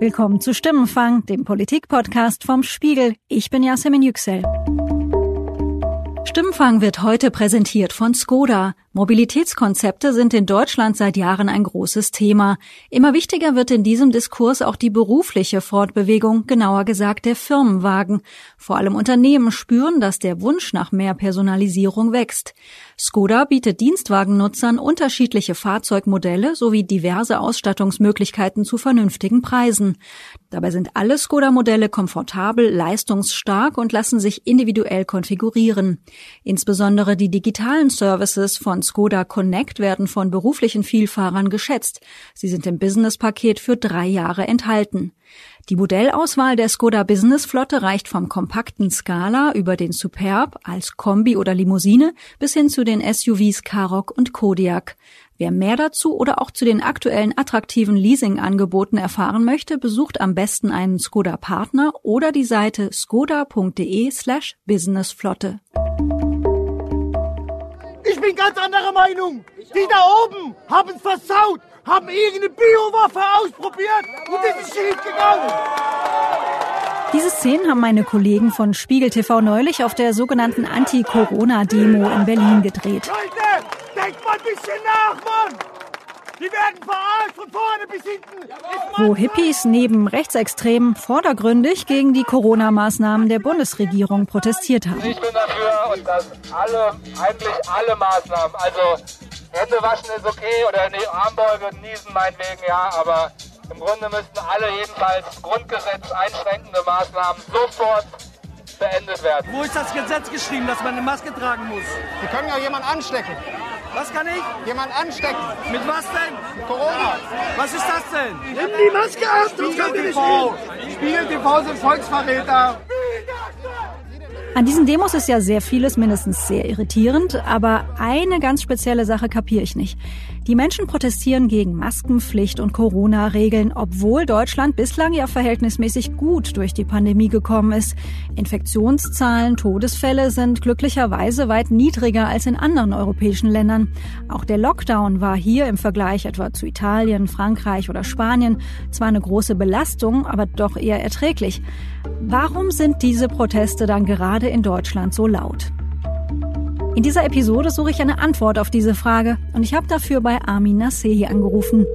Willkommen zu Stimmenfang, dem Politikpodcast vom Spiegel. Ich bin Yasemin Yüksel. Stimmenfang wird heute präsentiert von Skoda. Mobilitätskonzepte sind in Deutschland seit Jahren ein großes Thema. Immer wichtiger wird in diesem Diskurs auch die berufliche Fortbewegung, genauer gesagt der Firmenwagen. Vor allem Unternehmen spüren, dass der Wunsch nach mehr Personalisierung wächst. Skoda bietet Dienstwagennutzern unterschiedliche Fahrzeugmodelle sowie diverse Ausstattungsmöglichkeiten zu vernünftigen Preisen. Dabei sind alle Skoda-Modelle komfortabel, leistungsstark und lassen sich individuell konfigurieren. Insbesondere die digitalen Services von Skoda Connect werden von beruflichen Vielfahrern geschätzt. Sie sind im Business-Paket für drei Jahre enthalten. Die Modellauswahl der Skoda Business Flotte reicht vom kompakten Scala über den Superb als Kombi oder Limousine bis hin zu den SUVs Karoq und Kodiaq. Wer mehr dazu oder auch zu den aktuellen attraktiven Leasing-Angeboten erfahren möchte, besucht am besten einen Skoda-Partner oder die Seite skoda.de slash businessflotte. Ich bin ganz anderer Meinung. Die da oben haben es versaut, haben irgendeine Biowaffe ausprobiert und es ist schief gegangen. Diese Szenen haben meine Kollegen von Spiegel TV neulich auf der sogenannten Anti-Corona-Demo in Berlin gedreht. Leute, denkt mal ein bisschen nach, Mann. Die werden verarscht von vorne bis hinten. Wo Hippies neben Rechtsextremen vordergründig gegen die Corona-Maßnahmen der Bundesregierung protestiert haben. Ich bin dafür und dass alle, eigentlich alle Maßnahmen, also Hände waschen ist okay oder nee, Armbeuge niesen meinetwegen, ja, aber im Grunde müssten alle jedenfalls Grundgesetz einschränkende Maßnahmen sofort beendet werden. Wo ist das Gesetz geschrieben, dass man eine Maske tragen muss? Sie können ja jemanden anstecken. Was kann ich? Jemand anstecken. Mit was denn? Corona. Was ist das denn? Nimm die Maske ab, das kann nicht TV. Spiegel TV sind Volksverräter. An diesen Demos ist ja sehr vieles mindestens sehr irritierend, aber eine ganz spezielle Sache kapiere ich nicht. Die Menschen protestieren gegen Maskenpflicht und Corona-Regeln, obwohl Deutschland bislang ja verhältnismäßig gut durch die Pandemie gekommen ist. Infektionszahlen, Todesfälle sind glücklicherweise weit niedriger als in anderen europäischen Ländern. Auch der Lockdown war hier im Vergleich etwa zu Italien, Frankreich oder Spanien zwar eine große Belastung, aber doch eher erträglich. Warum sind diese Proteste dann gerade in Deutschland so laut? In dieser Episode suche ich eine Antwort auf diese Frage und ich habe dafür bei Armin Nassehi angerufen.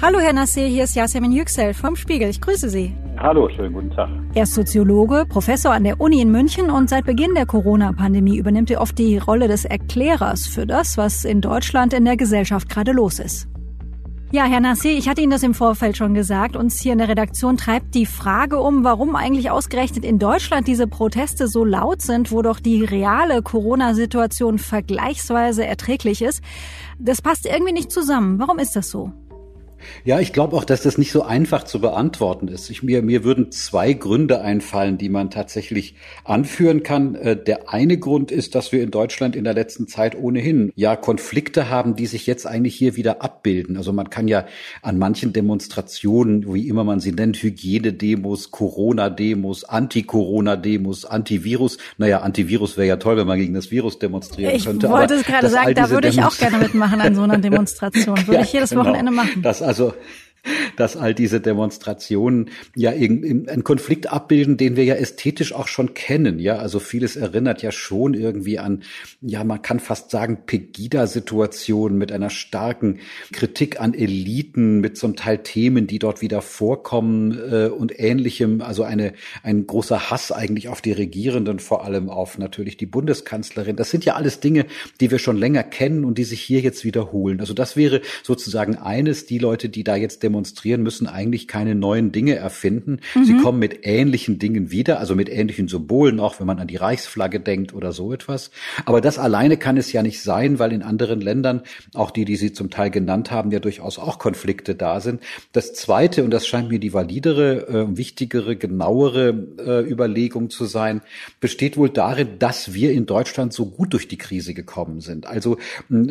Hallo Herr Nasser, hier ist Yasemin Yüksel vom Spiegel. Ich grüße Sie. Hallo, schönen guten Tag. Er ist Soziologe, Professor an der Uni in München und seit Beginn der Corona-Pandemie übernimmt er oft die Rolle des Erklärers für das, was in Deutschland in der Gesellschaft gerade los ist. Ja, Herr Nassi, ich hatte Ihnen das im Vorfeld schon gesagt. Uns hier in der Redaktion treibt die Frage um, warum eigentlich ausgerechnet in Deutschland diese Proteste so laut sind, wo doch die reale Corona-Situation vergleichsweise erträglich ist. Das passt irgendwie nicht zusammen. Warum ist das so? Ja, ich glaube auch, dass das nicht so einfach zu beantworten ist. Ich, mir, mir würden zwei Gründe einfallen, die man tatsächlich anführen kann. Äh, der eine Grund ist, dass wir in Deutschland in der letzten Zeit ohnehin ja Konflikte haben, die sich jetzt eigentlich hier wieder abbilden. Also man kann ja an manchen Demonstrationen, wie immer man sie nennt, Hygienedemos, Corona-Demos, Anti-Corona-Demos, Antivirus. Naja, Antivirus wäre ja toll, wenn man gegen das Virus demonstrieren ich könnte. Ich wollte es gerade sagen, da würde ich auch gerne mitmachen an so einer Demonstration. Würde ja, ich jedes genau. Wochenende machen. Das also dass all diese Demonstrationen ja einen Konflikt abbilden, den wir ja ästhetisch auch schon kennen. Ja, also vieles erinnert ja schon irgendwie an, ja, man kann fast sagen, Pegida-Situationen mit einer starken Kritik an Eliten, mit zum Teil Themen, die dort wieder vorkommen äh, und ähnlichem. Also eine, ein großer Hass eigentlich auf die Regierenden, vor allem auf natürlich die Bundeskanzlerin. Das sind ja alles Dinge, die wir schon länger kennen und die sich hier jetzt wiederholen. Also das wäre sozusagen eines, die Leute, die da jetzt demonstrieren, müssen eigentlich keine neuen Dinge erfinden. Mhm. Sie kommen mit ähnlichen Dingen wieder, also mit ähnlichen Symbolen, auch wenn man an die Reichsflagge denkt oder so etwas. Aber das alleine kann es ja nicht sein, weil in anderen Ländern, auch die, die Sie zum Teil genannt haben, ja durchaus auch Konflikte da sind. Das Zweite, und das scheint mir die validere, äh, wichtigere, genauere äh, Überlegung zu sein, besteht wohl darin, dass wir in Deutschland so gut durch die Krise gekommen sind. Also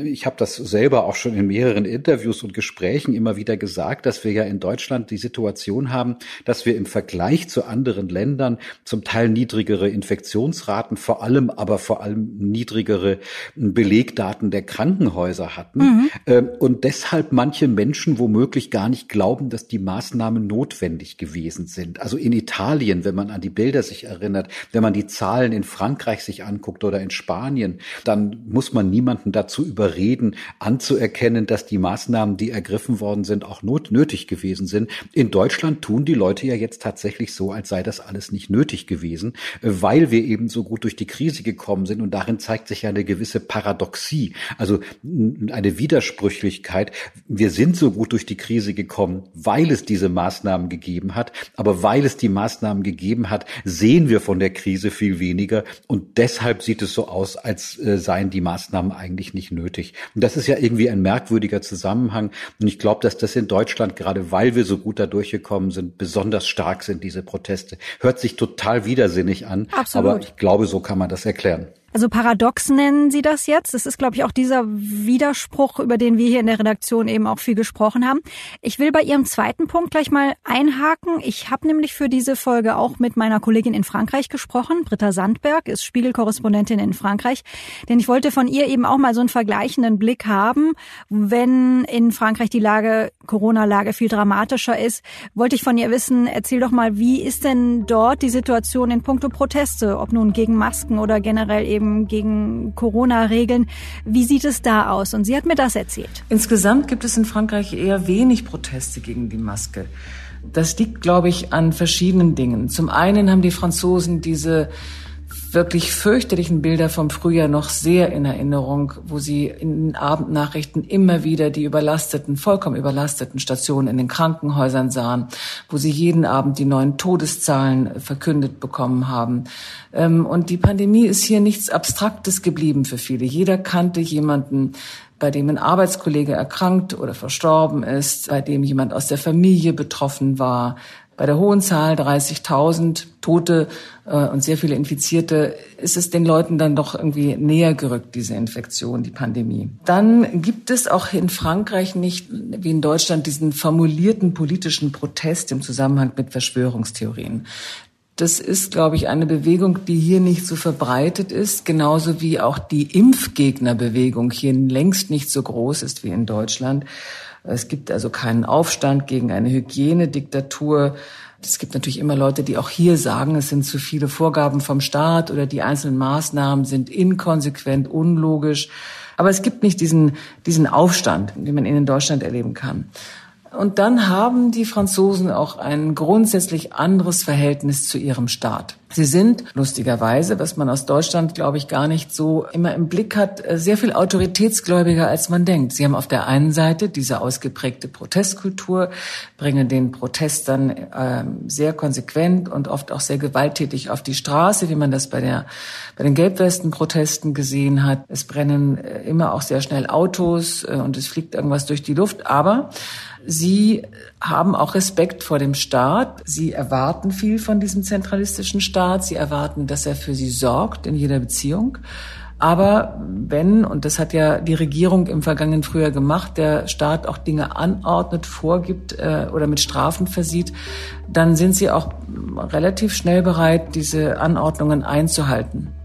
ich habe das selber auch schon in mehreren Interviews und Gesprächen immer wieder gesagt, dass wir ja in Deutschland die Situation haben, dass wir im Vergleich zu anderen Ländern zum Teil niedrigere Infektionsraten, vor allem aber vor allem niedrigere Belegdaten der Krankenhäuser hatten mhm. Ähm, und deshalb manche Menschen womöglich gar nicht glauben, dass die Maßnahmen notwendig gewesen sind. Also in Italien, wenn man an die Bilder sich erinnert, wenn man die Zahlen in Frankreich sich anguckt oder in Spanien, dann muss man niemanden dazu überreden, anzuerkennen, dass die Maßnahmen, die ergriffen worden sind, auch not nötig gewesen sind. In Deutschland tun die Leute ja jetzt tatsächlich so, als sei das alles nicht nötig gewesen, weil wir eben so gut durch die Krise gekommen sind. Und darin zeigt sich ja eine gewisse Paradoxie, also eine Widersprüchlichkeit. Wir sind so gut durch die Krise gekommen, weil es diese Maßnahmen gegeben hat. Aber weil es die Maßnahmen gegeben hat, sehen wir von der Krise viel weniger. Und deshalb sieht es so aus, als äh, seien die Maßnahmen eigentlich nicht nötig. Und das ist ja irgendwie ein merkwürdiger Zusammenhang. Und ich glaube, dass das in Deutschland, gerade weil wir so gut da durchgekommen sind, besonders stark sind, diese Proteste. Hört sich total widersinnig an. Absolut. Aber ich glaube, so kann man das erklären. Also paradox nennen Sie das jetzt. Das ist, glaube ich, auch dieser Widerspruch, über den wir hier in der Redaktion eben auch viel gesprochen haben. Ich will bei Ihrem zweiten Punkt gleich mal einhaken. Ich habe nämlich für diese Folge auch mit meiner Kollegin in Frankreich gesprochen. Britta Sandberg ist Spiegelkorrespondentin in Frankreich. Denn ich wollte von ihr eben auch mal so einen vergleichenden Blick haben. Wenn in Frankreich die Lage, Corona-Lage viel dramatischer ist, wollte ich von ihr wissen, erzähl doch mal, wie ist denn dort die Situation in puncto Proteste, ob nun gegen Masken oder generell eben eben gegen Corona-Regeln. Wie sieht es da aus? Und sie hat mir das erzählt. Insgesamt gibt es in Frankreich eher wenig Proteste gegen die Maske. Das liegt, glaube ich, an verschiedenen Dingen. Zum einen haben die Franzosen diese wirklich fürchterlichen Bilder vom Frühjahr noch sehr in Erinnerung, wo sie in den Abendnachrichten immer wieder die überlasteten, vollkommen überlasteten Stationen in den Krankenhäusern sahen, wo sie jeden Abend die neuen Todeszahlen verkündet bekommen haben. Ähm, und die Pandemie ist hier nichts Abstraktes geblieben für viele. Jeder kannte jemanden, bei dem ein Arbeitskollege erkrankt oder verstorben ist, bei dem jemand aus der Familie betroffen war, bei der hohen Zahl 30.000 Tote äh, und sehr viele Infizierte ist es den Leuten dann doch irgendwie näher gerückt, diese Infektion, die Pandemie. Dann gibt es auch in Frankreich nicht, wie in Deutschland, diesen formulierten politischen Protest im Zusammenhang mit Verschwörungstheorien. Das ist, glaube ich, eine Bewegung, die hier nicht so verbreitet ist, genauso wie auch die Impfgegnerbewegung hier längst nicht so groß ist wie in Deutschland. Es gibt also keinen Aufstand gegen eine Hygienediktatur. Es gibt natürlich immer Leute, die auch hier sagen, es sind zu viele Vorgaben vom Staat oder die einzelnen Maßnahmen sind inkonsequent, unlogisch. Aber es gibt nicht diesen, diesen Aufstand, den man in Deutschland erleben kann. Und dann haben die Franzosen auch ein grundsätzlich anderes Verhältnis zu ihrem Staat. Sie sind lustigerweise, was man aus Deutschland, glaube ich, gar nicht so immer im Blick hat, äh, sehr viel autoritätsgläubiger, als man denkt. Sie haben auf der einen Seite diese ausgeprägte Protestkultur, bringen den Protest dann äh, sehr konsequent und oft auch sehr gewalttätig auf die Straße, wie man das bei, der, bei den Gelbwesten-Protesten gesehen hat. Es brennen äh, immer auch sehr schnell Autos äh, und es fliegt irgendwas durch die Luft. Aber Sie haben auch Respekt vor dem Staat. Sie erwarten viel von diesem zentralistischen Staat. Sie erwarten, dass er für sie sorgt in jeder Beziehung. Aber wenn, und das hat ja die Regierung im vergangenen Frühjahr gemacht, der Staat auch Dinge anordnet, vorgibt äh, oder mit Strafen versieht, dann sind sie auch relativ schnell bereit, diese Anordnungen einzuhalten.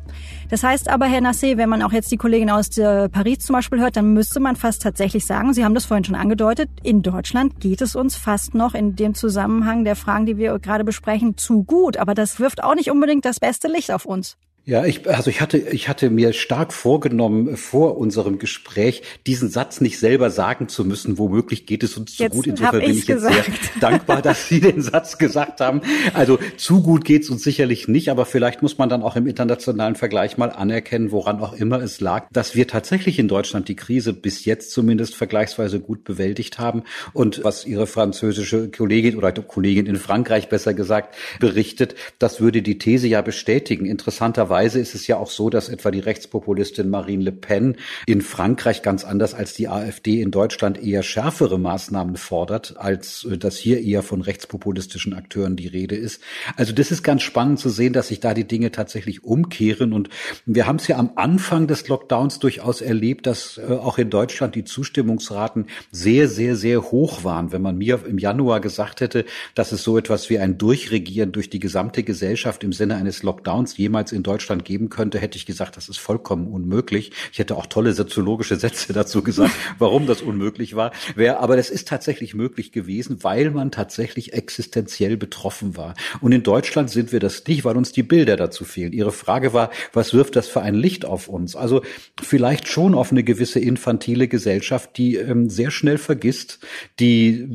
Das heißt aber, Herr Nassé, wenn man auch jetzt die Kollegin aus Paris zum Beispiel hört, dann müsste man fast tatsächlich sagen, Sie haben das vorhin schon angedeutet, in Deutschland geht es uns fast noch in dem Zusammenhang der Fragen, die wir gerade besprechen, zu gut. Aber das wirft auch nicht unbedingt das beste Licht auf uns. Ja, ich, also ich hatte, ich hatte mir stark vorgenommen, vor unserem Gespräch diesen Satz nicht selber sagen zu müssen. Womöglich geht es uns zu gut. Insofern bin ich gesagt. jetzt sehr dankbar, dass Sie den Satz gesagt haben. Also zu gut geht es uns sicherlich nicht, aber vielleicht muss man dann auch im internationalen Vergleich mal anerkennen, woran auch immer es lag, dass wir tatsächlich in Deutschland die Krise bis jetzt zumindest vergleichsweise gut bewältigt haben. Und was Ihre französische Kollegin oder Kollegin in Frankreich besser gesagt berichtet, das würde die These ja bestätigen. Interessanterweise Interessanterweise ist es ja auch so, dass etwa die Rechtspopulistin Marine Le Pen in Frankreich ganz anders als die AfD in Deutschland eher schärfere Maßnahmen fordert, als äh, dass hier eher von rechtspopulistischen Akteuren die Rede ist. Also das ist ganz spannend zu sehen, dass sich da die Dinge tatsächlich umkehren. Und wir haben es ja am Anfang des Lockdowns durchaus erlebt, dass äh, auch in Deutschland die Zustimmungsraten sehr, sehr, sehr hoch waren. Wenn man mir im Januar gesagt hätte, dass es so etwas wie ein Durchregieren durch die gesamte Gesellschaft im Sinne eines Lockdowns jemals in Deutschland geben könnte, hätte ich gesagt, das ist vollkommen unmöglich. Ich hätte auch tolle soziologische Sätze dazu gesagt, warum das unmöglich war. Aber das ist tatsächlich möglich gewesen, weil man tatsächlich existenziell betroffen war. Und in Deutschland sind wir das nicht, weil uns die Bilder dazu fehlen. Ihre Frage war, was wirft das für ein Licht auf uns? Also vielleicht schon auf eine gewisse infantile Gesellschaft, die ähm, sehr schnell vergisst, die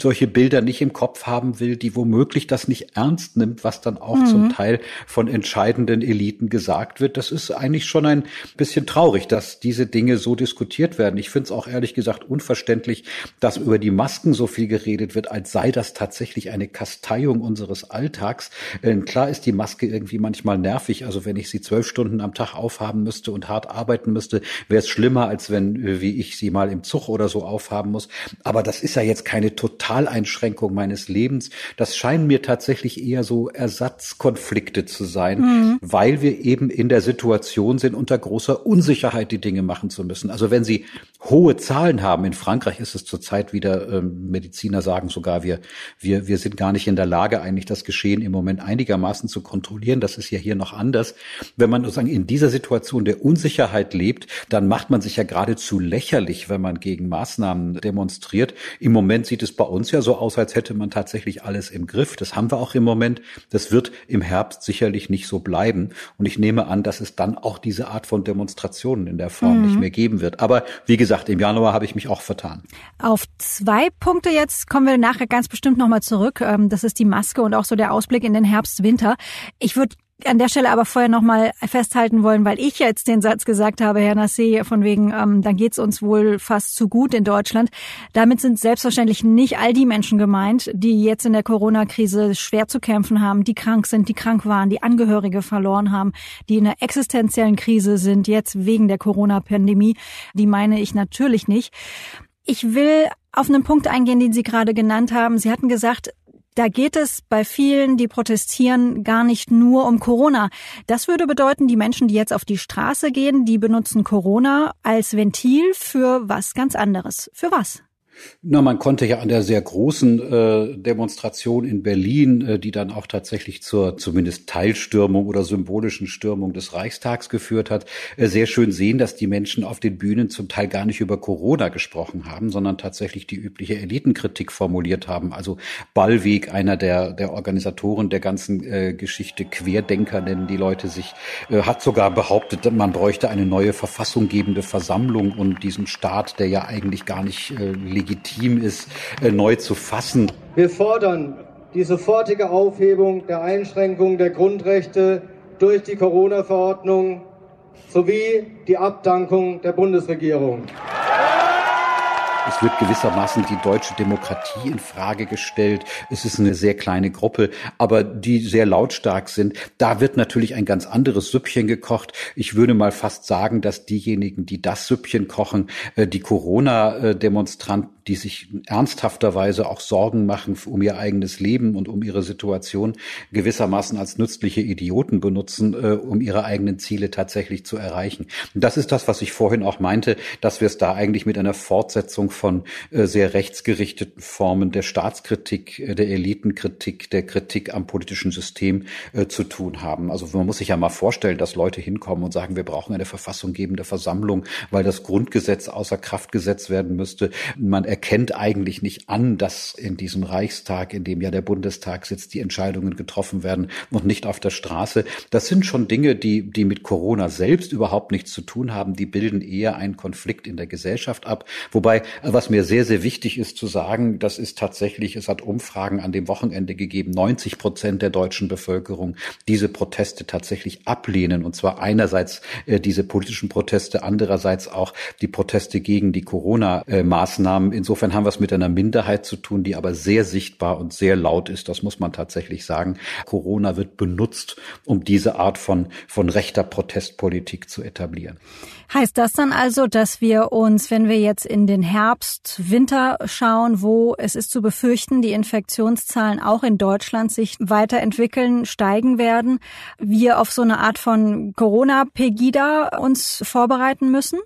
solche Bilder nicht im Kopf haben will, die womöglich das nicht ernst nimmt, was dann auch mhm. zum Teil von entscheidenden Eliten gesagt wird. Das ist eigentlich schon ein bisschen traurig, dass diese Dinge so diskutiert werden. Ich finde es auch ehrlich gesagt unverständlich, dass über die Masken so viel geredet wird, als sei das tatsächlich eine Kasteiung unseres Alltags. Äh, klar ist die Maske irgendwie manchmal nervig. Also wenn ich sie zwölf Stunden am Tag aufhaben müsste und hart arbeiten müsste, wäre es schlimmer, als wenn, äh, wie ich sie mal im Zug oder so aufhaben muss. Aber das ist ja jetzt keine Totaleinschränkung meines Lebens. Das scheinen mir tatsächlich eher so Ersatzkonflikte zu sein, mhm. weil wir eben in der Situation sind, unter großer Unsicherheit die Dinge machen zu müssen. Also wenn Sie hohe Zahlen haben, in Frankreich ist es zurzeit wieder, ähm, Mediziner sagen sogar, wir, wir, wir sind gar nicht in der Lage, eigentlich das Geschehen im Moment einigermaßen zu kontrollieren. Das ist ja hier noch anders. Wenn man sozusagen in dieser Situation der Unsicherheit lebt, dann macht man sich ja geradezu lächerlich, wenn man gegen Maßnahmen demonstriert. Im Moment sieht es bei uns ja so aus, als hätte man tatsächlich alles im Griff. Das haben wir auch im Moment. Das wird im Herbst sicherlich nicht so bleiben. Und ich nehme an, dass es dann auch diese Art von Demonstrationen in der Form mhm. nicht mehr geben wird. Aber wie gesagt, im Januar habe ich mich auch vertan. Auf zwei Punkte jetzt kommen wir nachher ganz bestimmt nochmal zurück. Ähm, das ist die Maske und auch so der Ausblick in den Herbst, Winter. Ich würde an der Stelle aber vorher nochmal festhalten wollen, weil ich jetzt den Satz gesagt habe, Herr Nassé, von wegen, ähm, dann geht's uns wohl fast zu gut in Deutschland. Damit sind selbstverständlich nicht all die Menschen gemeint, die jetzt in der Corona-Krise schwer zu kämpfen haben, die krank sind, die krank waren, die Angehörige verloren haben, die in einer existenziellen Krise sind, jetzt wegen der Corona-Pandemie. Die meine ich natürlich nicht. Ich will auf einen Punkt eingehen, den Sie gerade genannt haben. Sie hatten gesagt, da geht es bei vielen, die protestieren, gar nicht nur um Corona. Das würde bedeuten, die Menschen, die jetzt auf die Straße gehen, die benutzen Corona als Ventil für was ganz anderes. Für was? Na, man konnte ja an der sehr großen äh, Demonstration in Berlin, äh, die dann auch tatsächlich zur zumindest Teilstürmung oder symbolischen Stürmung des Reichstags geführt hat, äh, sehr schön sehen, dass die Menschen auf den Bühnen zum Teil gar nicht über Corona gesprochen haben, sondern tatsächlich die übliche Elitenkritik formuliert haben. Also Ballweg, einer der, der Organisatoren der ganzen äh, Geschichte, Querdenker nennen die Leute sich, äh, hat sogar behauptet, man bräuchte eine neue verfassunggebende Versammlung und diesen Staat, der ja eigentlich gar nicht äh, legitim ist, äh, neu zu fassen. Wir fordern die sofortige Aufhebung der Einschränkungen der Grundrechte durch die Corona-Verordnung sowie die Abdankung der Bundesregierung. Es wird gewissermaßen die deutsche Demokratie in Frage gestellt. Es ist eine sehr kleine Gruppe, aber die sehr lautstark sind. Da wird natürlich ein ganz anderes Süppchen gekocht. Ich würde mal fast sagen, dass diejenigen, die das Süppchen kochen, äh, die Corona-Demonstranten die sich ernsthafterweise auch Sorgen machen um ihr eigenes Leben und um ihre Situation, gewissermaßen als nützliche Idioten benutzen, äh, um ihre eigenen Ziele tatsächlich zu erreichen. Und das ist das, was ich vorhin auch meinte, dass wir es da eigentlich mit einer Fortsetzung von äh, sehr rechtsgerichteten Formen der Staatskritik, äh, der Elitenkritik, der Kritik am politischen System äh, zu tun haben. Also man muss sich ja mal vorstellen, dass Leute hinkommen und sagen, wir brauchen eine verfassunggebende Versammlung, weil das Grundgesetz außer Kraft gesetzt werden müsste. Man erkennt eigentlich nicht an, dass in diesem Reichstag, in dem ja der Bundestag sitzt, die Entscheidungen getroffen werden und nicht auf der Straße. Das sind schon Dinge, die, die mit Corona selbst überhaupt nichts zu tun haben. Die bilden eher einen Konflikt in der Gesellschaft ab. Wobei, was mir sehr, sehr wichtig ist zu sagen, das ist tatsächlich, es hat Umfragen an dem Wochenende gegeben, 90 Prozent der deutschen Bevölkerung diese Proteste tatsächlich ablehnen. Und zwar einerseits äh, diese politischen Proteste, andererseits auch die Proteste gegen die Corona-Maßnahmen insofern haben wir es mit einer Minderheit zu tun, die aber sehr sichtbar und sehr laut ist. Das muss man tatsächlich sagen. Corona wird benutzt, um diese Art von, von rechter Protestpolitik zu etablieren. Heißt das dann also, dass wir uns, wenn wir jetzt in den Herbst, Winter schauen, wo es ist zu befürchten, die Infektionszahlen auch in Deutschland sich weiterentwickeln, steigen werden, wir auf so eine Art von Corona-Pegida uns vorbereiten müssen?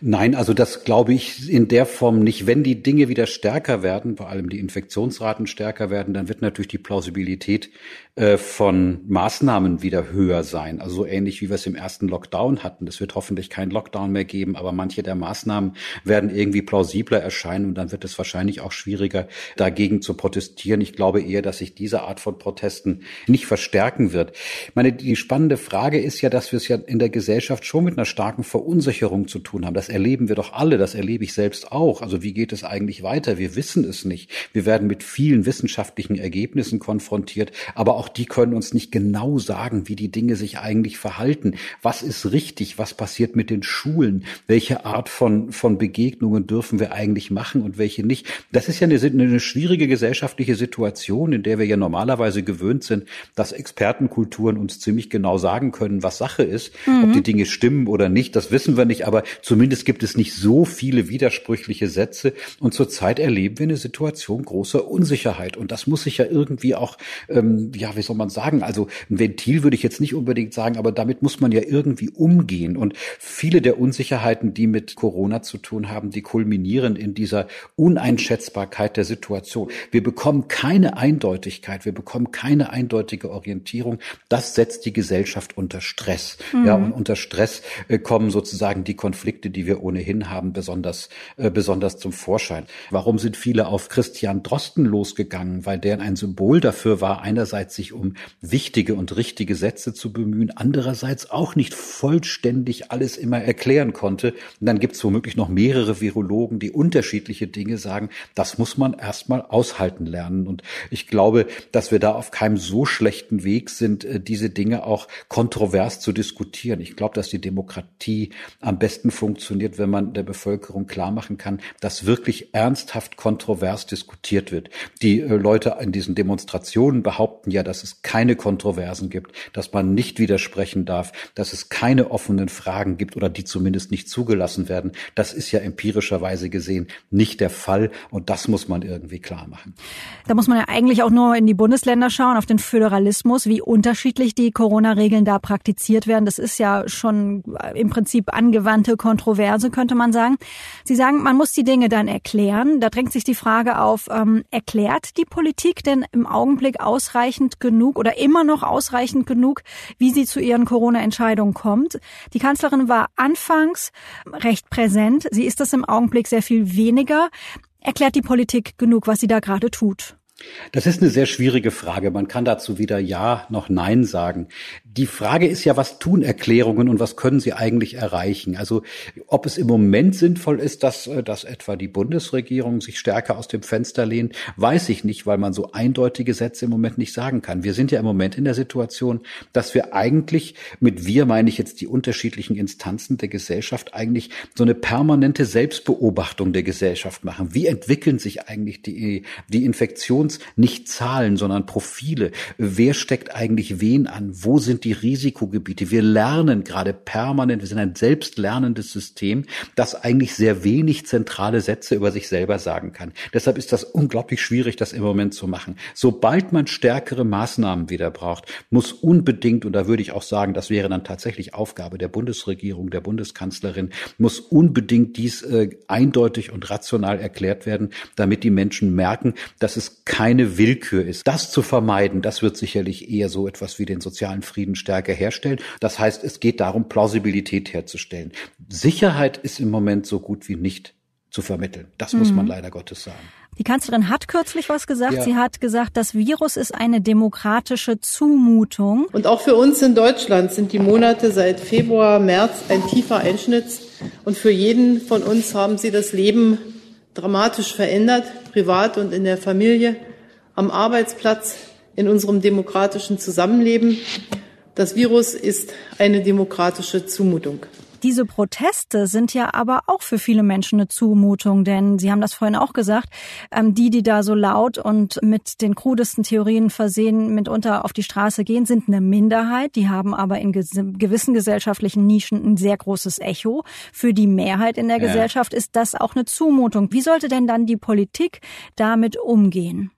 Nein, also das glaube ich in der Form nicht. Wenn die Dinge wieder stärker werden, vor allem die Infektionsraten stärker werden, dann wird natürlich die Plausibilität äh, von Maßnahmen wieder höher sein. Also so ähnlich wie wir es im ersten Lockdown hatten. Es wird hoffentlich kein Lockdown mehr geben, aber manche der Maßnahmen werden irgendwie plausibler erscheinen und dann wird es wahrscheinlich auch schwieriger, dagegen zu protestieren. Ich glaube eher, dass sich diese Art von Protesten nicht verstärken wird. Ich meine, die spannende Frage ist ja, dass wir es ja in der Gesellschaft schon mit einer starken Verunsicherung zu tun haben. Das erleben wir doch alle, das erlebe ich selbst auch. Also wie geht es eigentlich weiter? Wir wissen es nicht. Wir werden mit vielen wissenschaftlichen Ergebnissen konfrontiert, aber auch die können uns nicht genau sagen, wie die Dinge sich eigentlich verhalten. Was ist richtig? Was passiert mit den Schulen? Welche Art von, von Begegnungen dürfen wir eigentlich machen und welche nicht? Das ist ja eine, eine schwierige gesellschaftliche Situation, in der wir ja normalerweise gewöhnt sind, dass Expertenkulturen uns ziemlich genau sagen können, was Sache ist. Mhm. Ob die Dinge stimmen oder nicht, das wissen wir nicht, aber zumindest gibt es nicht so viele widersprüchliche Sätze. Und zurzeit erleben wir eine Situation großer Unsicherheit. Und das muss sich ja irgendwie auch ähm, ja, wie soll man sagen, also ein Ventil würde ich jetzt nicht unbedingt sagen, aber damit muss man ja irgendwie umgehen. Und viele der Unsicherheiten, die mit Corona zu tun haben, die kulminieren in dieser Uneinschätzbarkeit der Situation. Wir bekommen keine Eindeutigkeit, wir bekommen keine eindeutige Orientierung. Das setzt die Gesellschaft unter Stress. Mhm. Ja, und unter Stress äh, kommen sozusagen die Konflikte, die wir ohnehin haben, besonders, äh, besonders zum Vorschein. Warum sind viele auf Christian Drosten losgegangen? Weil der ein Symbol dafür war, einerseits sich sich um wichtige und richtige Sätze zu bemühen, andererseits auch nicht vollständig alles immer erklären konnte. Und dann gibt es womöglich noch mehrere Virologen, die unterschiedliche Dinge sagen. Das muss man erstmal aushalten lernen. Und ich glaube, dass wir da auf keinem so schlechten Weg sind, äh, diese Dinge auch kontrovers zu diskutieren. Ich glaube, dass die Demokratie am besten funktioniert, wenn man der Bevölkerung klar machen kann, dass wirklich ernsthaft kontrovers diskutiert wird. Die äh, Leute in diesen Demonstrationen behaupten ja, dass es keine Kontroversen gibt, dass man nicht widersprechen darf, dass es keine offenen Fragen gibt oder die zumindest nicht zugelassen werden. Das ist ja empirischerweise gesehen nicht der Fall und das muss man irgendwie klar machen. Da muss man ja eigentlich auch nur in die Bundesländer schauen, auf den Föderalismus, wie unterschiedlich die Corona-Regeln da praktiziert werden. Das ist ja schon im Prinzip angewandte Kontroverse, könnte man sagen. Sie sagen, man muss die Dinge dann erklären. Da drängt sich die Frage auf, ähm, erklärt die Politik denn im Augenblick ausreichend genug oder immer noch ausreichend genug, wie sie zu ihren Corona-Entscheidungen kommt. Die Kanzlerin war anfangs recht präsent. Sie ist das im Augenblick sehr viel weniger. Erklärt die Politik genug, was sie da gerade tut? Das ist eine sehr schwierige Frage. Man kann dazu weder Ja noch Nein sagen. Die Frage ist ja, was tun Erklärungen und was können sie eigentlich erreichen? Also ob es im Moment sinnvoll ist, dass, äh, dass etwa die Bundesregierung sich stärker aus dem Fenster lehnt, weiß ich nicht, weil man so eindeutige Sätze im Moment nicht sagen kann. Wir sind ja im Moment in der Situation, dass wir eigentlich, mit wir meine ich jetzt die unterschiedlichen Instanzen der Gesellschaft, eigentlich so eine permanente Selbstbeobachtung der Gesellschaft machen. Wie entwickeln sich eigentlich die, die Infektions, nicht Zahlen, sondern Profile? Wer steckt eigentlich wen an? Wo sind die Risikogebiete. Wir lernen gerade permanent, wir sind ein selbstlernendes System, das eigentlich sehr wenig zentrale Sätze über sich selber sagen kann. Deshalb ist das unglaublich schwierig, das im Moment zu machen. Sobald man stärkere Maßnahmen wieder braucht, muss unbedingt, und da würde ich auch sagen, das wäre dann tatsächlich Aufgabe der Bundesregierung, der Bundeskanzlerin, muss unbedingt dies äh, eindeutig und rational erklärt werden, damit die Menschen merken, dass es keine Willkür ist. Das zu vermeiden, das wird sicherlich eher so etwas wie den sozialen Frieden Stärker herstellen. Das heißt, es geht darum, Plausibilität herzustellen. Sicherheit ist im Moment so gut wie nicht zu vermitteln. Das mhm. muss man leider Gottes sagen. Die Kanzlerin hat kürzlich was gesagt. Ja. Sie hat gesagt, das Virus ist eine demokratische Zumutung. Und auch für uns in Deutschland sind die Monate seit Februar, März ein tiefer Einschnitt. Und für jeden von uns haben sie das Leben dramatisch verändert, privat und in der Familie, am Arbeitsplatz, in unserem demokratischen Zusammenleben. Das Virus ist eine demokratische Zumutung. Diese Proteste sind ja aber auch für viele Menschen eine Zumutung, denn Sie haben das vorhin auch gesagt, ähm, die, die da so laut und mit den krudesten Theorien versehen mitunter auf die Straße gehen, sind eine Minderheit. Die haben aber in gewissen gesellschaftlichen Nischen ein sehr großes Echo. Für die Mehrheit in der ja. Gesellschaft ist das auch eine Zumutung. Wie sollte denn dann die Politik damit umgehen?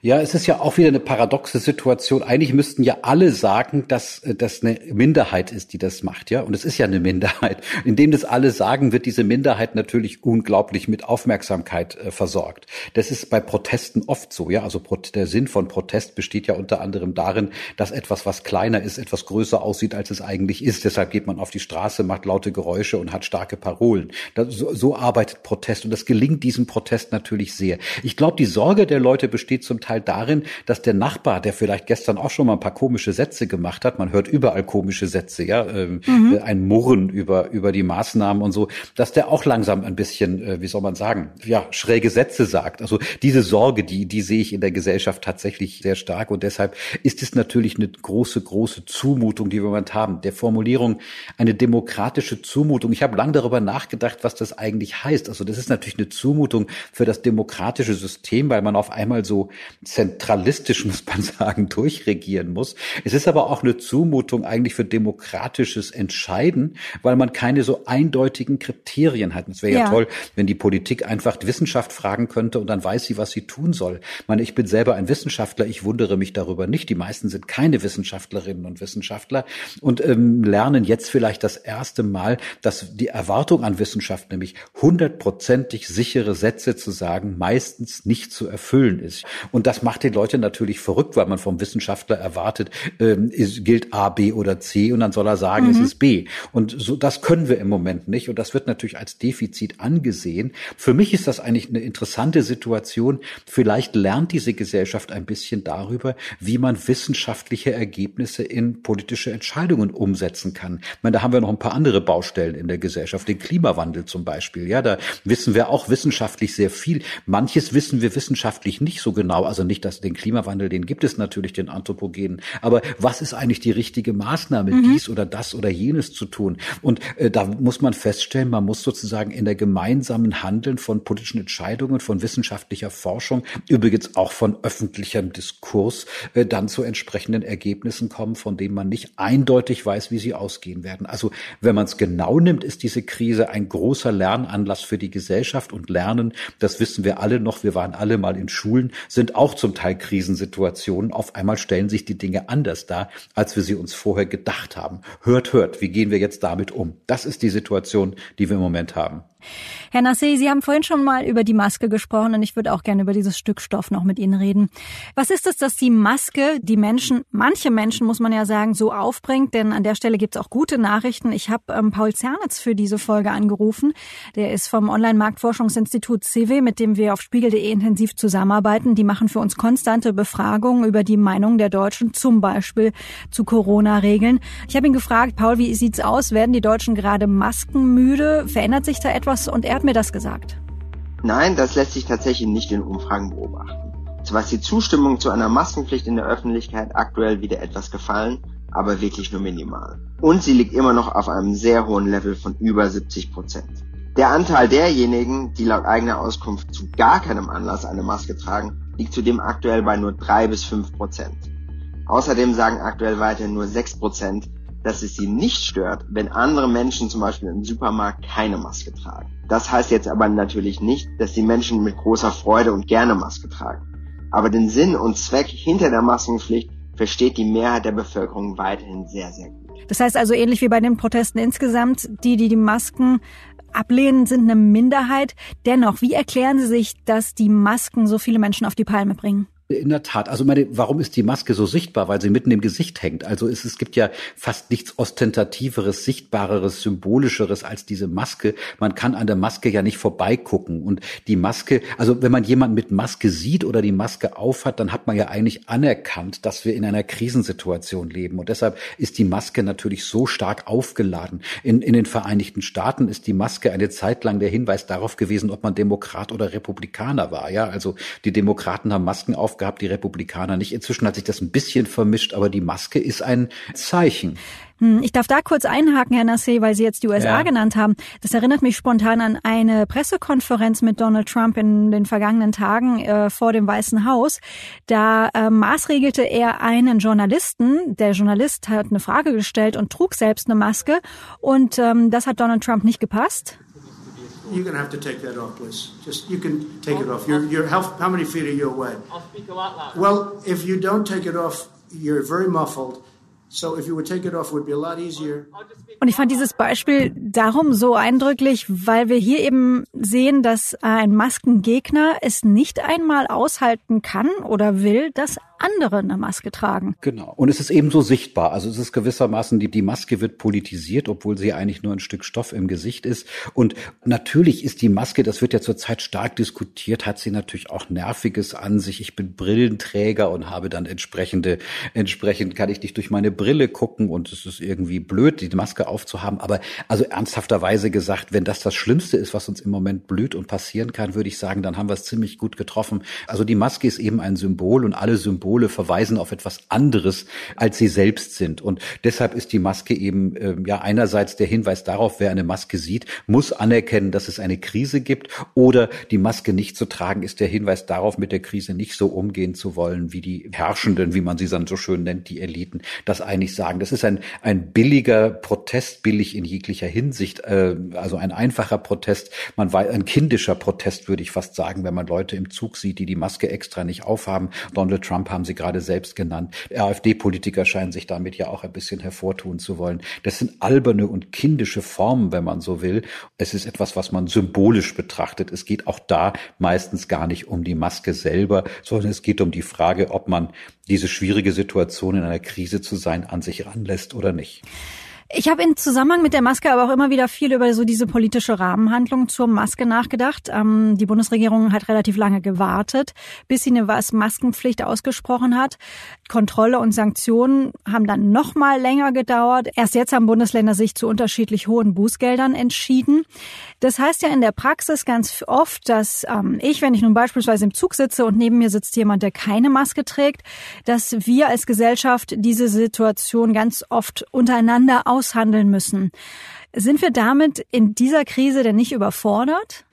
Ja, es ist ja auch wieder eine paradoxe Situation. Eigentlich müssten ja alle sagen, dass äh, das eine Minderheit ist, die das macht, ja. Und es ist ja eine Minderheit. Indem das alle sagen, wird diese Minderheit natürlich unglaublich mit Aufmerksamkeit äh, versorgt. Das ist bei Protesten oft so, ja. Also der Sinn von Protest besteht ja unter anderem darin, dass etwas, was kleiner ist, etwas größer aussieht, als es eigentlich ist. Deshalb geht man auf die Straße, macht laute Geräusche und hat starke Parolen. Das, so, so arbeitet Protest. Und das gelingt diesem Protest natürlich sehr. Ich glaube, die Sorge der Leute besteht zum Teil darin, dass der Nachbar, der vielleicht gestern auch schon mal ein paar komische Sätze gemacht hat, man hört überall komische Sätze, ja, ähm, mhm. Äh, ein Murren über, über die Maßnahmen und so, dass der auch langsam ein bisschen, äh, wie soll man sagen, ja, schräge Sätze sagt. Also diese Sorge, die, die sehe ich in der Gesellschaft tatsächlich sehr stark und deshalb ist es natürlich eine große, große Zumutung, die wir im Moment haben. Der Formulierung eine demokratische Zumutung. Ich habe lange darüber nachgedacht, was das eigentlich heißt. Also das ist natürlich eine Zumutung für das demokratische System, weil man auf einmal so zentralistisch, muss man sagen, durchregieren muss. Es ist aber auch eine Zumutung eigentlich für demokratisches Entscheiden, weil man keine so eindeutigen Kriterien hat. Es wäre ja. ja. toll, wenn die Politik einfach Wissenschaft fragen könnte und dann weiß sie, was sie tun soll. Ich meine, ich bin selber ein Wissenschaftler, ich wundere mich darüber nicht. Die meisten sind keine Wissenschaftlerinnen und Wissenschaftler und ähm, lernen jetzt vielleicht das erste Mal, dass die Erwartung an Wissenschaft, nämlich hundertprozentig sichere Sätze zu sagen, meistens nicht zu erfüllen ist. Und das macht die Leute natürlich verrückt, weil man vom Wissenschaftler erwartet, ähm, ist, gilt A, B oder C und dann soll er sagen, mhm. es ist B. Und so, das können wir im Moment nicht und das wird natürlich als Defizit angesehen. Für mich ist das eigentlich eine interessante Situation. Vielleicht lernt diese Gesellschaft ein bisschen darüber, wie man wissenschaftliche Ergebnisse in politische Entscheidungen umsetzen kann. Ich meine, da haben wir noch ein paar andere Baustellen in der Gesellschaft, den Klimawandel zum Beispiel. Ja, da wissen wir auch wissenschaftlich sehr viel. Manches wissen wir wissenschaftlich nicht so genau also nicht, dass den Klimawandel, den gibt es natürlich, den anthropogenen. Aber was ist eigentlich die richtige Maßnahme, mhm. dies oder das oder jenes zu tun? Und äh, da muss man feststellen, man muss sozusagen in der gemeinsamen Handeln von politischen Entscheidungen, von wissenschaftlicher Forschung, übrigens auch von öffentlichem Diskurs, äh, dann zu entsprechenden Ergebnissen kommen, von denen man nicht eindeutig weiß, wie sie ausgehen werden. Also wenn man es genau nimmt, ist diese Krise ein großer Lernanlass für die Gesellschaft und Lernen, das wissen wir alle noch, wir waren alle mal in Schulen, sind auch zum Teil Krisensituationen. Auf einmal stellen sich die Dinge anders dar, als wir sie uns vorher gedacht haben. Hört, hört, wie gehen wir jetzt damit um? Das ist die Situation, die wir im Moment haben. Herr Nassé, Sie haben vorhin schon mal über die Maske gesprochen und ich würde auch gerne über dieses Stück Stoff noch mit Ihnen reden. Was ist es, dass die Maske die Menschen, manche Menschen muss man ja sagen, so aufbringt? Denn an der Stelle gibt es auch gute Nachrichten. Ich habe ähm, Paul Zernitz für diese Folge angerufen. Der ist vom Online-Marktforschungsinstitut CW, mit dem wir auf spiegel.de intensiv zusammenarbeiten. Die machen für uns konstante Befragungen über die Meinung der Deutschen, zum Beispiel zu Corona-Regeln. Ich habe ihn gefragt, Paul, wie sieht's aus? Werden die Deutschen gerade maskenmüde? Verändert sich da etwas? Und er hat mir das gesagt. Nein, das lässt sich tatsächlich nicht in Umfragen beobachten. Zwar ist die Zustimmung zu einer Maskenpflicht in der Öffentlichkeit aktuell wieder etwas gefallen, aber wirklich nur minimal. Und sie liegt immer noch auf einem sehr hohen Level von über 70 Prozent. Der Anteil derjenigen, die laut eigener Auskunft zu gar keinem Anlass eine Maske tragen, liegt zudem aktuell bei nur 3 bis 5 Prozent. Außerdem sagen aktuell weiterhin nur 6 Prozent, dass es sie nicht stört, wenn andere Menschen zum Beispiel im Supermarkt keine Maske tragen. Das heißt jetzt aber natürlich nicht, dass die Menschen mit großer Freude und gerne Maske tragen. Aber den Sinn und Zweck hinter der Maskenpflicht versteht die Mehrheit der Bevölkerung weiterhin sehr, sehr gut. Das heißt also ähnlich wie bei den Protesten insgesamt, die, die die Masken ablehnen, sind eine Minderheit. Dennoch, wie erklären Sie sich, dass die Masken so viele Menschen auf die Palme bringen? In der Tat. Also meine, warum ist die Maske so sichtbar? Weil sie mitten im Gesicht hängt. Also es, es gibt ja fast nichts ostentativeres, sichtbareres, symbolischeres als diese Maske. Man kann an der Maske ja nicht vorbeigucken. Und die Maske, also wenn man jemanden mit Maske sieht oder die Maske aufhat, dann hat man ja eigentlich anerkannt, dass wir in einer Krisensituation leben. Und deshalb ist die Maske natürlich so stark aufgeladen. In, in den Vereinigten Staaten ist die Maske eine Zeit lang der Hinweis darauf gewesen, ob man Demokrat oder Republikaner war. Ja, also die Demokraten haben Masken auf gehabt, die Republikaner nicht. Inzwischen hat sich das ein bisschen vermischt, aber die Maske ist ein Zeichen. Hm, ich darf da kurz einhaken, Herr Nassé, weil Sie jetzt die USA ja. genannt haben. Das erinnert mich spontan an eine Pressekonferenz mit Donald Trump in den vergangenen Tagen äh, vor dem Weißen Haus. Da äh, maßregelte er einen Journalisten. Der Journalist hat eine Frage gestellt und trug selbst eine Maske. Und ähm, das hat Donald Trump nicht gepasst. You're going to have to take that off, please. Just you can take it off. You're, you're how, how many feet are you away? I'll speak a lot louder. Well, if you don't take it off, you're very muffled. Und ich fand dieses Beispiel darum so eindrücklich, weil wir hier eben sehen, dass ein Maskengegner es nicht einmal aushalten kann oder will, dass andere eine Maske tragen. Genau. Und es ist eben so sichtbar. Also es ist gewissermaßen, die, die Maske wird politisiert, obwohl sie eigentlich nur ein Stück Stoff im Gesicht ist. Und natürlich ist die Maske, das wird ja zurzeit stark diskutiert, hat sie natürlich auch Nerviges an sich. Ich bin Brillenträger und habe dann entsprechende, entsprechend kann ich nicht durch meine Brille gucken und es ist irgendwie blöd, die Maske aufzuhaben. Aber also ernsthafterweise gesagt, wenn das das Schlimmste ist, was uns im Moment blüht und passieren kann, würde ich sagen, dann haben wir es ziemlich gut getroffen. Also die Maske ist eben ein Symbol und alle Symbole Symbole verweisen auf etwas anderes, als sie selbst sind. Und deshalb ist die Maske eben äh, ja einerseits der Hinweis darauf, wer eine Maske sieht, muss anerkennen, dass es eine Krise gibt. Oder die Maske nicht zu tragen, ist der Hinweis darauf, mit der Krise nicht so umgehen zu wollen, wie die Herrschenden, wie man sie dann so schön nennt, die Eliten, das eigentlich sagen. Das ist ein, ein billiger Protest, billig in jeglicher Hinsicht, äh, also ein einfacher Protest, man war ein kindischer Protest, würde ich fast sagen, wenn man Leute im Zug sieht, die die Maske extra nicht aufhaben. Donald Trump haben Sie gerade selbst genannt. AfD-Politiker scheinen sich damit ja auch ein bisschen hervortun zu wollen. Das sind alberne und kindische Formen, wenn man so will. Es ist etwas, was man symbolisch betrachtet. Es geht auch da meistens gar nicht um die Maske selber, sondern es geht um die Frage, ob man diese schwierige Situation in einer Krise zu sein an sich ranlässt oder nicht. Ich habe in Zusammenhang mit der Maske aber auch immer wieder viel über so diese politische Rahmenhandlung zur Maske nachgedacht. Ähm, die Bundesregierung hat relativ lange gewartet, bis sie eine Maskenpflicht ausgesprochen hat. Kontrolle und Sanktionen haben dann noch mal länger gedauert. Erst jetzt haben Bundesländer sich zu unterschiedlich hohen Bußgeldern entschieden. Das heißt ja in der Praxis ganz oft, dass ähm, ich, wenn ich nun beispielsweise im Zug sitze und neben mir sitzt jemand, der keine Maske trägt, dass wir als Gesellschaft diese Situation ganz oft untereinander aushandeln müssen. Sind wir damit in dieser Krise denn nicht überfordert?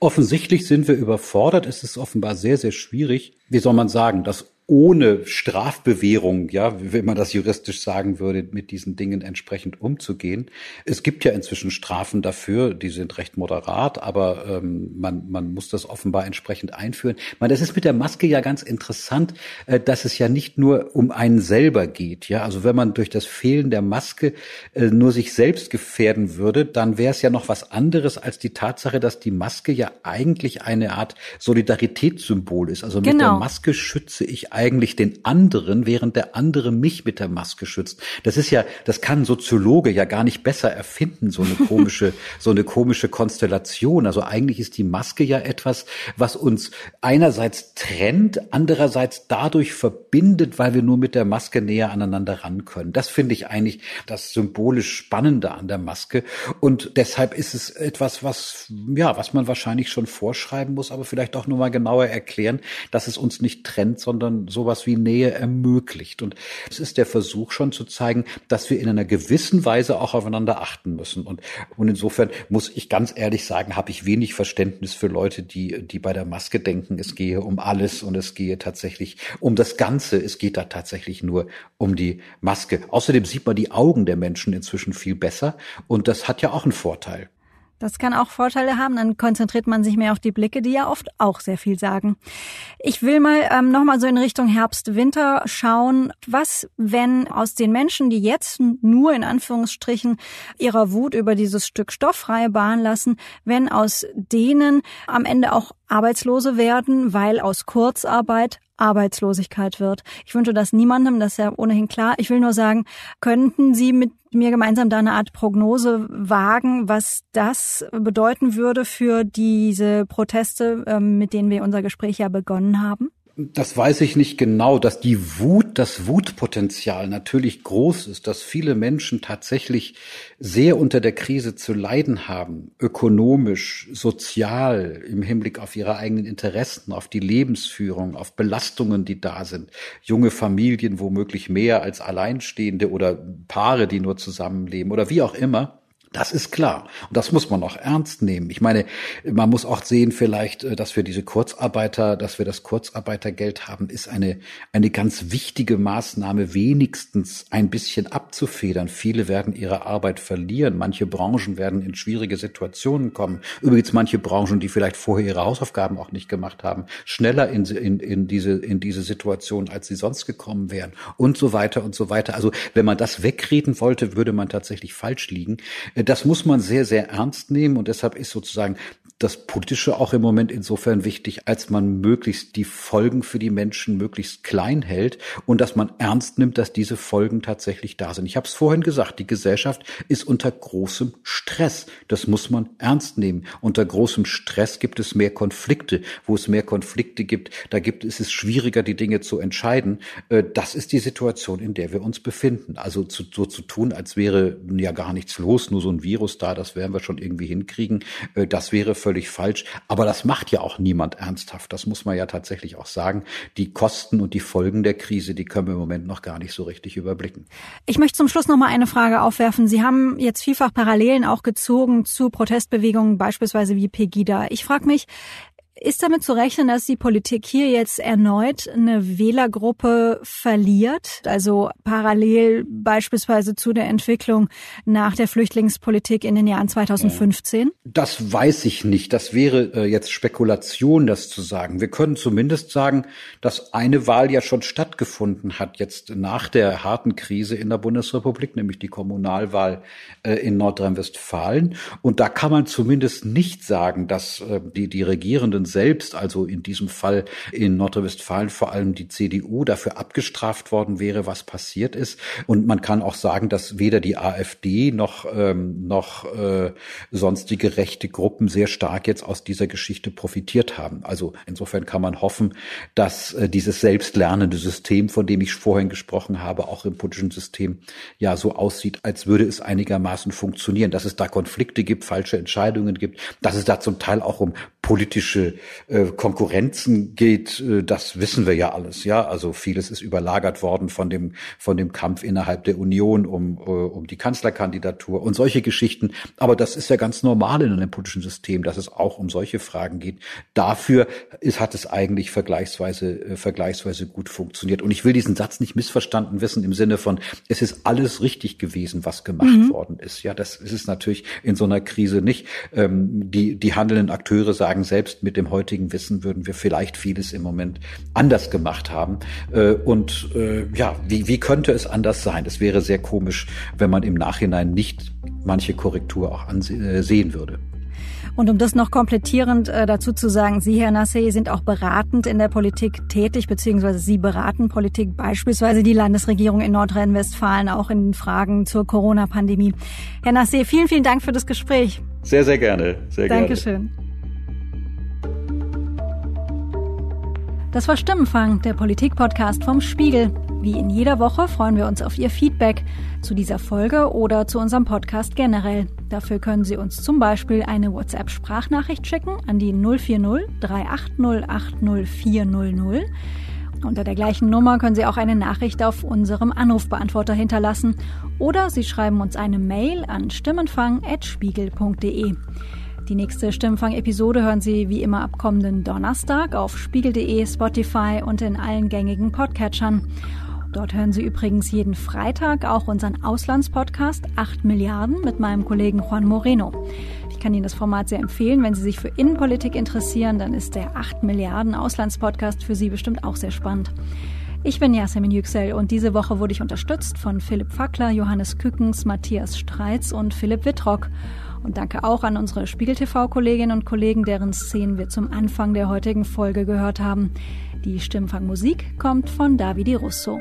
Offensichtlich sind wir überfordert. Es ist offenbar sehr, sehr schwierig. Wie soll man sagen, das ohne Strafbewährung, ja, wie man das juristisch sagen würde, mit diesen Dingen entsprechend umzugehen. Es gibt ja inzwischen Strafen dafür, die sind recht moderat, aber ähm, man, man muss das offenbar entsprechend einführen. Meine, das ist mit der Maske ja ganz interessant, äh, dass es ja nicht nur um einen selber geht. Ja, also wenn man durch das Fehlen der Maske äh, nur sich selbst gefährden würde, dann wäre es ja noch was anderes als die Tatsache, dass die Maske ja eigentlich eine Art Solidaritätssymbol ist. Also mit genau. der Maske schütze ich eigentlich den anderen, während der andere mich mit der Maske schützt. Das ist ja, das kann ein Soziologe ja gar nicht besser erfinden, so eine komische, so eine komische Konstellation. Also eigentlich ist die Maske ja etwas, was uns einerseits trennt, andererseits dadurch verbindet, weil wir nur mit der Maske näher aneinander ran können. Das finde ich eigentlich das symbolisch Spannende an der Maske. Und deshalb ist es etwas, was, ja, was man wahrscheinlich schon vorschreiben muss, aber vielleicht auch nur mal genauer erklären, dass es uns nicht trennt, sondern sowas wie Nähe ermöglicht. Und es ist der Versuch schon zu zeigen, dass wir in einer gewissen Weise auch aufeinander achten müssen. Und, und insofern muss ich ganz ehrlich sagen, habe ich wenig Verständnis für Leute, die, die bei der Maske denken, es gehe um alles und es gehe tatsächlich um das Ganze. Es geht da tatsächlich nur um die Maske. Außerdem sieht man die Augen der Menschen inzwischen viel besser und das hat ja auch einen Vorteil. Das kann auch Vorteile haben. Dann konzentriert man sich mehr auf die Blicke, die ja oft auch sehr viel sagen. Ich will mal ähm, nochmal so in Richtung Herbst, Winter schauen. Was, wenn aus den Menschen, die jetzt nur in Anführungsstrichen ihrer Wut über dieses Stück stofffreie Bahn lassen, wenn aus denen am Ende auch Arbeitslose werden, weil aus Kurzarbeit Arbeitslosigkeit wird. Ich wünsche das niemandem, das ist ja ohnehin klar. Ich will nur sagen, könnten Sie mit mir gemeinsam da eine Art Prognose wagen, was das bedeuten würde für diese Proteste, ähm, mit denen wir unser Gespräch ja begonnen haben? Das weiß ich nicht genau, dass die Wut, das Wutpotenzial natürlich groß ist, dass viele Menschen tatsächlich sehr unter der Krise zu leiden haben, ökonomisch, sozial, im Hinblick auf ihre eigenen Interessen, auf die Lebensführung, auf Belastungen, die da sind. Junge Familien womöglich mehr als Alleinstehende oder Paare, die nur zusammenleben oder wie auch immer. Das ist klar. Und das muss man auch ernst nehmen. Ich meine, man muss auch sehen vielleicht, äh, dass wir diese Kurzarbeiter, dass wir das Kurzarbeitergeld haben, ist eine, eine ganz wichtige Maßnahme, wenigstens ein bisschen abzufedern. Viele werden ihre Arbeit verlieren. Manche Branchen werden in schwierige Situationen kommen. Übrigens manche Branchen, die vielleicht vorher ihre Hausaufgaben auch nicht gemacht haben, schneller in, in, in diese, in diese Situation, als sie sonst gekommen wären und so weiter und so weiter. Also wenn man das wegreden wollte, würde man tatsächlich falsch liegen. Das muss man sehr, sehr ernst nehmen und deshalb ist sozusagen das Politische auch im Moment insofern wichtig, als man möglichst die Folgen für die Menschen möglichst klein hält und dass man ernst nimmt, dass diese Folgen tatsächlich da sind. Ich habe es vorhin gesagt, die Gesellschaft ist unter großem Stress. Das muss man ernst nehmen. Unter großem Stress gibt es mehr Konflikte. Wo es mehr Konflikte gibt, da gibt es es schwieriger, die Dinge zu entscheiden. Äh, das ist die Situation, in der wir uns befinden. Also zu, so zu tun, als wäre ja gar nichts los, nur so ein Virus da, das werden wir schon irgendwie hinkriegen. Äh, das wäre völlig falsch. Aber das macht ja auch niemand ernsthaft. Das muss man ja tatsächlich auch sagen. Die Kosten und die Folgen der Krise, die können wir im Moment noch gar nicht so richtig überblicken. Ich möchte zum Schluss noch mal eine Frage aufwerfen. Sie haben jetzt vielfach Parallelen auch gezogen zu Protestbewegungen, beispielsweise wie Pegida. Ich frage mich, ist damit zu rechnen, dass die Politik hier jetzt erneut eine Wählergruppe verliert? Also parallel beispielsweise zu der Entwicklung nach der Flüchtlingspolitik in den Jahren 2015? Das weiß ich nicht. Das wäre äh, jetzt Spekulation, das zu sagen. Wir können zumindest sagen, dass eine Wahl ja schon stattgefunden hat, jetzt nach der harten Krise in der Bundesrepublik, nämlich die Kommunalwahl äh, in Nordrhein-Westfalen. Und da kann man zumindest nicht sagen, dass äh, die, die Regierenden selbst, also in diesem Fall in Nordrhein-Westfalen vor allem die CDU, dafür abgestraft worden wäre, was passiert ist. Und man kann auch sagen, dass weder die AfD noch, ähm, noch äh, sonstige rechte Gruppen sehr stark jetzt aus dieser Geschichte profitiert haben. Also insofern kann man hoffen, dass äh, dieses selbstlernende System, von dem ich vorhin gesprochen habe, auch im politischen System ja so aussieht, als würde es einigermaßen funktionieren, dass es da Konflikte gibt, falsche Entscheidungen gibt, dass es da zum Teil auch um politische äh, Konkurrenzen geht, äh, das wissen wir ja alles. Ja, also vieles ist überlagert worden von dem von dem Kampf innerhalb der Union um äh, um die Kanzlerkandidatur und solche Geschichten. Aber das ist ja ganz normal in einem politischen System, dass es auch um solche Fragen geht. Dafür ist, hat es eigentlich vergleichsweise äh, vergleichsweise gut funktioniert. Und ich will diesen Satz nicht missverstanden wissen im Sinne von es ist alles richtig gewesen, was gemacht mhm. worden ist. Ja, das ist es natürlich in so einer Krise nicht. Ähm, die die handelnden Akteure sagen selbst mit dem heutigen Wissen würden wir vielleicht vieles im Moment anders gemacht haben. Äh, und äh, ja, wie, wie könnte es anders sein? Es wäre sehr komisch, wenn man im Nachhinein nicht manche Korrektur auch ansehen äh, würde. Und um das noch komplettierend äh, dazu zu sagen, Sie, Herr Nassé, sind auch beratend in der Politik tätig, beziehungsweise Sie beraten Politik, beispielsweise die Landesregierung in Nordrhein-Westfalen, auch in Fragen zur Corona-Pandemie. Herr Nassé, vielen, vielen Dank für das Gespräch. Sehr, sehr gerne. Sehr Dankeschön. Gerne. Das war Stimmenfang, der Politik-Podcast vom Spiegel. Wie in jeder Woche freuen wir uns auf Ihr Feedback zu dieser Folge oder zu unserem Podcast generell. Dafür können Sie uns zum Beispiel eine WhatsApp-Sprachnachricht schicken an die 040 380 80400. Unter der gleichen Nummer können Sie auch eine Nachricht auf unserem Anrufbeantworter hinterlassen oder Sie schreiben uns eine Mail an stimmenfang.spiegel.de. Die nächste Stimmfang-Episode hören Sie wie immer ab kommenden Donnerstag auf spiegel.de, Spotify und in allen gängigen Podcatchern. Dort hören Sie übrigens jeden Freitag auch unseren Auslandspodcast 8 Milliarden mit meinem Kollegen Juan Moreno. Ich kann Ihnen das Format sehr empfehlen. Wenn Sie sich für Innenpolitik interessieren, dann ist der 8 Milliarden Auslandspodcast für Sie bestimmt auch sehr spannend. Ich bin Yasemin Yüksel und diese Woche wurde ich unterstützt von Philipp Fackler, Johannes Kückens, Matthias Streitz und Philipp Wittrock. Und danke auch an unsere Spiegel TV-Kolleginnen und Kollegen, deren Szenen wir zum Anfang der heutigen Folge gehört haben. Die Stimmfangmusik kommt von Davide Russo.